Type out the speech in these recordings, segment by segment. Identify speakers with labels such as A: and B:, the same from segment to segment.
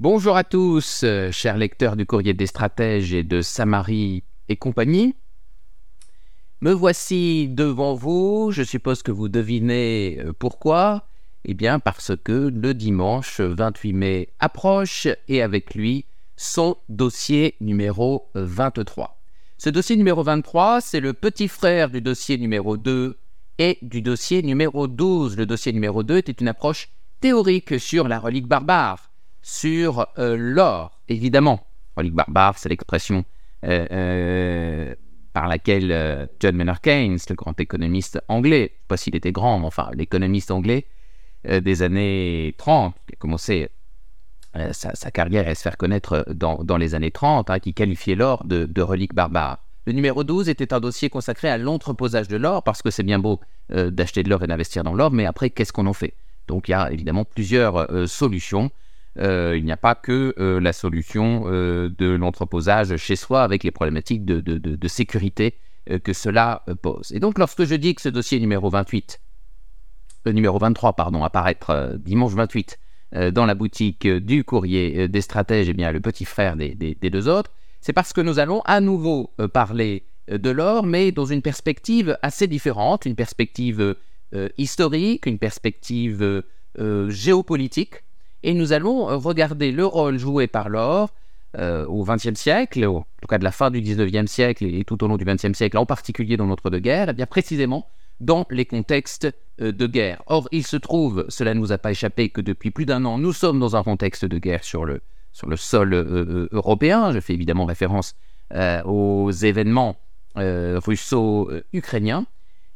A: Bonjour à tous, euh, chers lecteurs du courrier des stratèges et de Samarie et compagnie. Me voici devant vous, je suppose que vous devinez euh, pourquoi. Eh bien parce que le dimanche 28 mai approche et avec lui son dossier numéro 23. Ce dossier numéro 23, c'est le petit frère du dossier numéro 2 et du dossier numéro 12. Le dossier numéro 2 était une approche théorique sur la relique barbare sur euh, l'or, évidemment. Relique barbare, c'est l'expression euh, euh, par laquelle John Maynard Keynes, le grand économiste anglais, je ne sais pas s'il était grand, mais enfin l'économiste anglais des années 30, qui a commencé sa, carrière à se faire connaître dans, les années 30, hein, qui qualifiait l'or de, relique barbare. Le numéro 12 était un dossier consacré à l'entreposage de l'or, parce que c'est bien beau d'acheter de l'or et d'investir dans l'or, mais après, qu'est-ce qu'on en fait? Donc il y a évidemment plusieurs solutions. Euh, il n'y a pas que euh, la solution euh, de l'entreposage chez soi avec les problématiques de, sécurité que cela pose. Et donc, lorsque je dis que ce dossier numéro 28, le numéro 23, pardon, apparaître dimanche 28 dans la boutique du courrier des stratèges, et eh bien, le petit frère des deux autres, c'est parce que nous allons à nouveau parler de l'or, mais dans une perspective assez différente, une perspective historique, une perspective géopolitique, et nous allons euh, regarder le rôle joué par l'or euh, au XXe siècle, en tout cas de la fin du XIXe siècle et tout au long du XXe siècle, en particulier dans notre de guerre, et eh bien précisément dans les contextes euh, de guerre. Or, il se trouve, cela ne nous a pas échappé, que depuis plus d'un an, nous sommes dans un contexte de guerre sur le, sur le sol européen. Je fais évidemment référence aux événements russo-ukrainiens.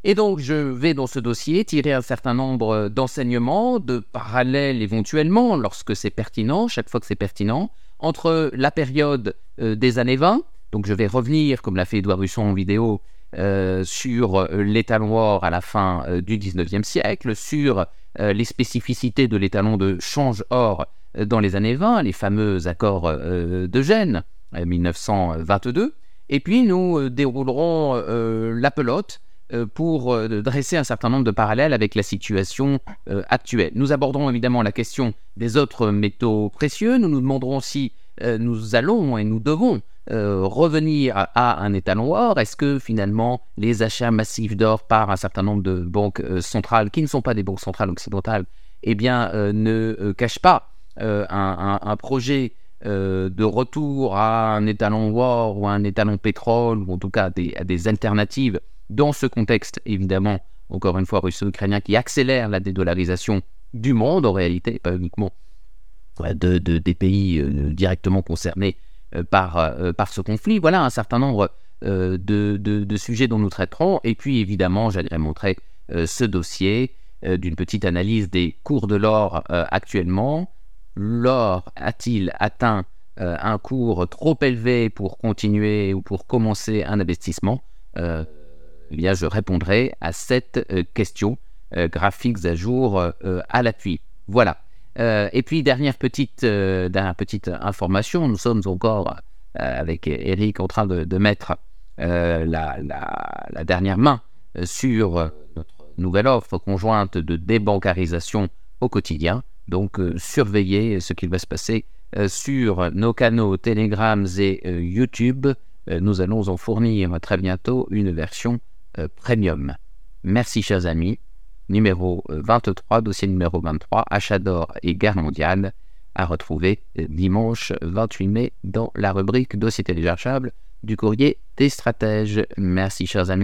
A: Et donc, je vais dans ce dossier tirer un certain nombre d'enseignements, de parallèles éventuellement, lorsque c'est pertinent, chaque fois que c'est pertinent, entre la période euh, des années 20, donc je vais revenir, comme l'a fait Edouard Russon en vidéo, euh, sur euh, l'étalon or à la fin du 19e siècle, sur les spécificités de l'étalon de change or dans les années 20, les fameux accords de Gênes, 1922, et puis nous déroulerons la pelote euh, pour euh, dresser un certain nombre de parallèles avec la situation euh, actuelle. Nous aborderons évidemment la question des autres métaux précieux. Nous nous demanderons si nous allons et nous devons revenir à un étalon or. Est-ce que finalement les achats massifs d'or par un certain nombre de banques centrales, qui ne sont pas des banques centrales occidentales, eh bien, ne cachent pas un, projet de retour à un étalon or ou à un étalon pétrole, ou en tout cas à des alternatives dans ce contexte, évidemment, encore une fois, russo-ukrainien, qui accélère la dédollarisation du monde, en réalité, pas uniquement de, des pays euh, directement concernés euh, par, euh, par ce conflit. Voilà un certain nombre de, de, sujets dont nous traiterons. Et puis, évidemment, j'allais montrer ce dossier d'une petite analyse des cours de l'or actuellement. L'or a-t-il atteint un cours trop élevé pour continuer ou pour commencer un investissement eh bien, je répondrai à cette euh, question euh, graphiques à jour euh, à l'appui. Voilà. et puis, dernière petite, dernière petite information, nous sommes encore avec Eric en train de, mettre la, la, dernière main sur notre nouvelle offre conjointe de débancarisation au quotidien. Donc, surveillez ce qu'il va se passer sur nos canaux Telegram et YouTube. nous allons en fournir très bientôt une version euh, premium. Merci chers amis. Numéro 23, euh, dossier numéro 23, achat d'or et guerre mondiale, à retrouver euh, dimanche 28 mai dans la rubrique dossier téléchargeable du courrier des stratèges. Merci chers amis.